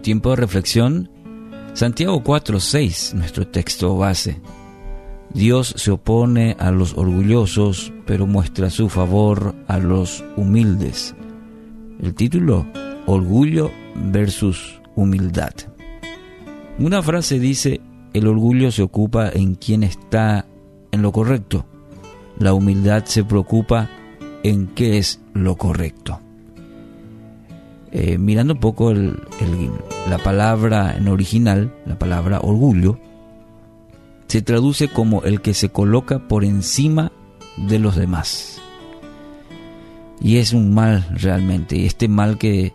tiempo de reflexión, Santiago 4:6, nuestro texto base. Dios se opone a los orgullosos, pero muestra su favor a los humildes. El título, Orgullo versus humildad. Una frase dice, el orgullo se ocupa en quien está en lo correcto, la humildad se preocupa en qué es lo correcto. Eh, mirando un poco la palabra en original, la palabra orgullo, se traduce como el que se coloca por encima de los demás. Y es un mal realmente, y este mal que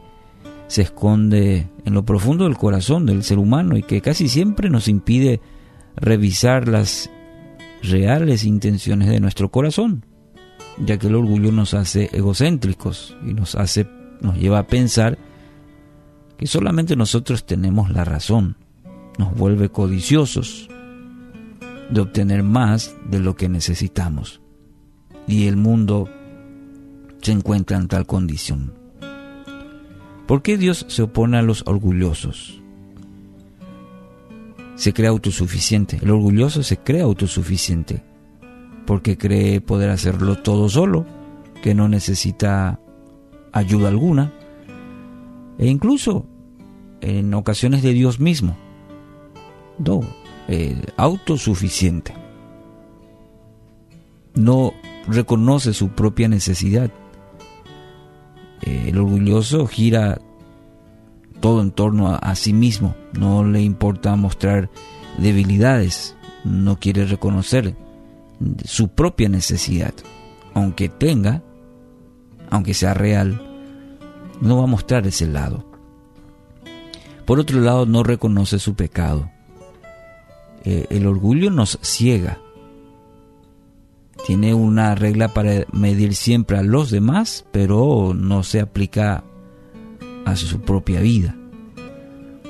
se esconde en lo profundo del corazón del ser humano y que casi siempre nos impide revisar las reales intenciones de nuestro corazón, ya que el orgullo nos hace egocéntricos y nos hace nos lleva a pensar que solamente nosotros tenemos la razón, nos vuelve codiciosos de obtener más de lo que necesitamos. Y el mundo se encuentra en tal condición. ¿Por qué Dios se opone a los orgullosos? Se cree autosuficiente. El orgulloso se cree autosuficiente porque cree poder hacerlo todo solo, que no necesita ayuda alguna, e incluso en ocasiones de Dios mismo. No, eh, autosuficiente. No reconoce su propia necesidad el orgulloso gira todo en torno a, sí mismo, no le importa mostrar debilidades, no quiere reconocer su propia necesidad, aunque tenga, aunque sea real, no va a mostrar ese lado. Por otro lado, no reconoce su pecado. Eh, el orgullo nos ciega, tiene una regla para medir siempre a los demás, pero no se aplica a su propia vida.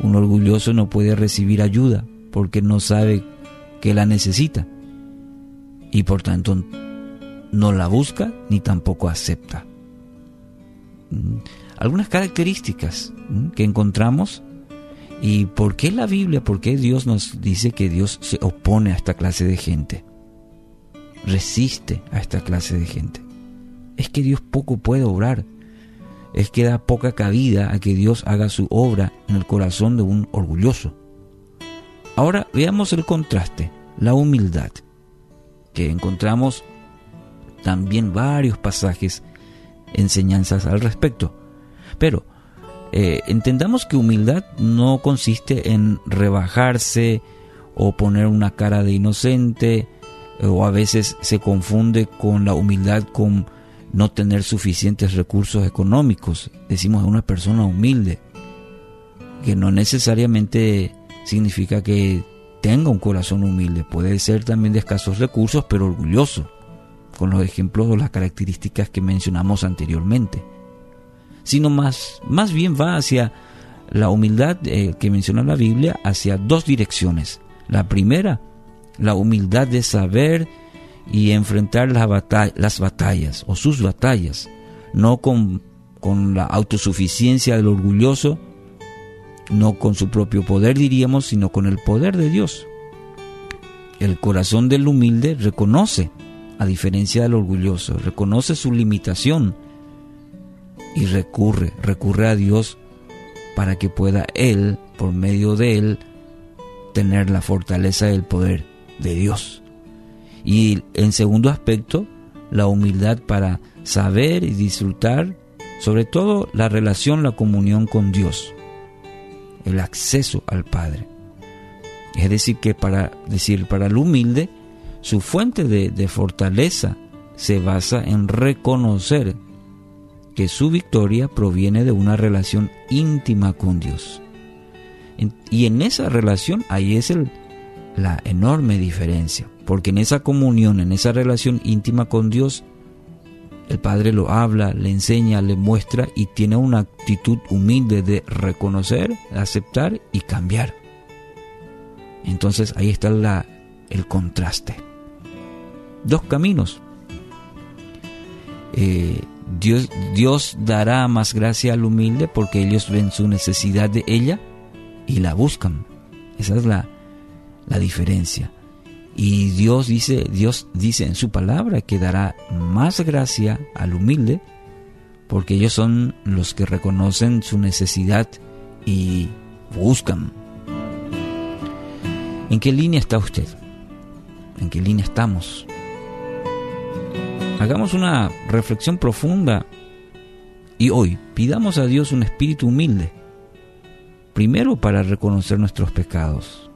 Un orgulloso no puede recibir ayuda porque no sabe que la necesita y por tanto no la busca ni tampoco acepta. Mm, algunas características mm, que encontramos y por qué la Biblia, por qué Dios nos dice que Dios se opone a esta clase de gente resiste a esta clase de gente. Es que Dios poco puede obrar. Es que da poca cabida a que Dios haga su obra en el corazón de un orgulloso. Ahora veamos el contraste, la humildad, que encontramos también varios pasajes, enseñanzas al respecto. Pero eh, entendamos que humildad no consiste en rebajarse o poner una cara de inocente, o a veces se confunde con la humildad con no tener suficientes recursos económicos. Decimos a una persona humilde, que no necesariamente significa que tenga un corazón humilde, puede ser también de escasos recursos, pero orgulloso, con los ejemplos o las características que mencionamos anteriormente. Sino más, más bien va hacia la humildad eh, que menciona la Biblia, hacia dos direcciones. La primera, la humildad de saber y enfrentar las, batallas o sus batallas, no con, con la autosuficiencia del orgulloso, no con su propio poder diríamos, sino con el poder de Dios. El corazón del humilde reconoce, a diferencia del orgulloso, reconoce su limitación y recurre, recurre a Dios para que pueda Él, por medio de Él, tener la fortaleza del poder de Dios. Y en segundo aspecto, la humildad para saber y disfrutar, sobre todo la relación, la comunión con Dios, el acceso al Padre. Es decir, que para decir para el humilde, su fuente de, fortaleza se basa en reconocer que su victoria proviene de una relación íntima con Dios. Y en esa relación ahí es el, la enorme diferencia, porque en esa comunión, en esa relación íntima con Dios, el Padre lo habla, le enseña, le muestra y tiene una actitud humilde de reconocer, aceptar y cambiar. Entonces ahí está la, el contraste. Dos caminos. Eh, Dios, Dios dará más gracia al humilde porque ellos ven su necesidad de ella y la buscan. Esa es la, la diferencia. Y Dios dice, Dios dice en su palabra que dará más gracia al humilde, porque ellos son los que reconocen su necesidad y buscan. ¿En qué línea está usted? ¿En qué línea estamos? Hagamos una reflexión profunda y hoy pidamos a Dios un espíritu humilde, primero para reconocer nuestros pecados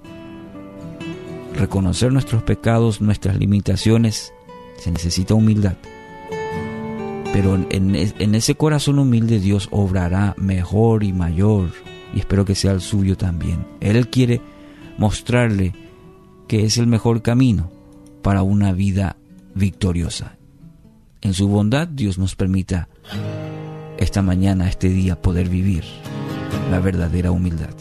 reconocer nuestros pecados, nuestras limitaciones, se necesita humildad. Pero en, ese corazón humilde Dios obrará mejor y mayor, y espero que sea el suyo también. Él quiere mostrarle que es el mejor camino para una vida victoriosa. En su bondad Dios nos permita esta mañana, este día, poder vivir la verdadera humildad.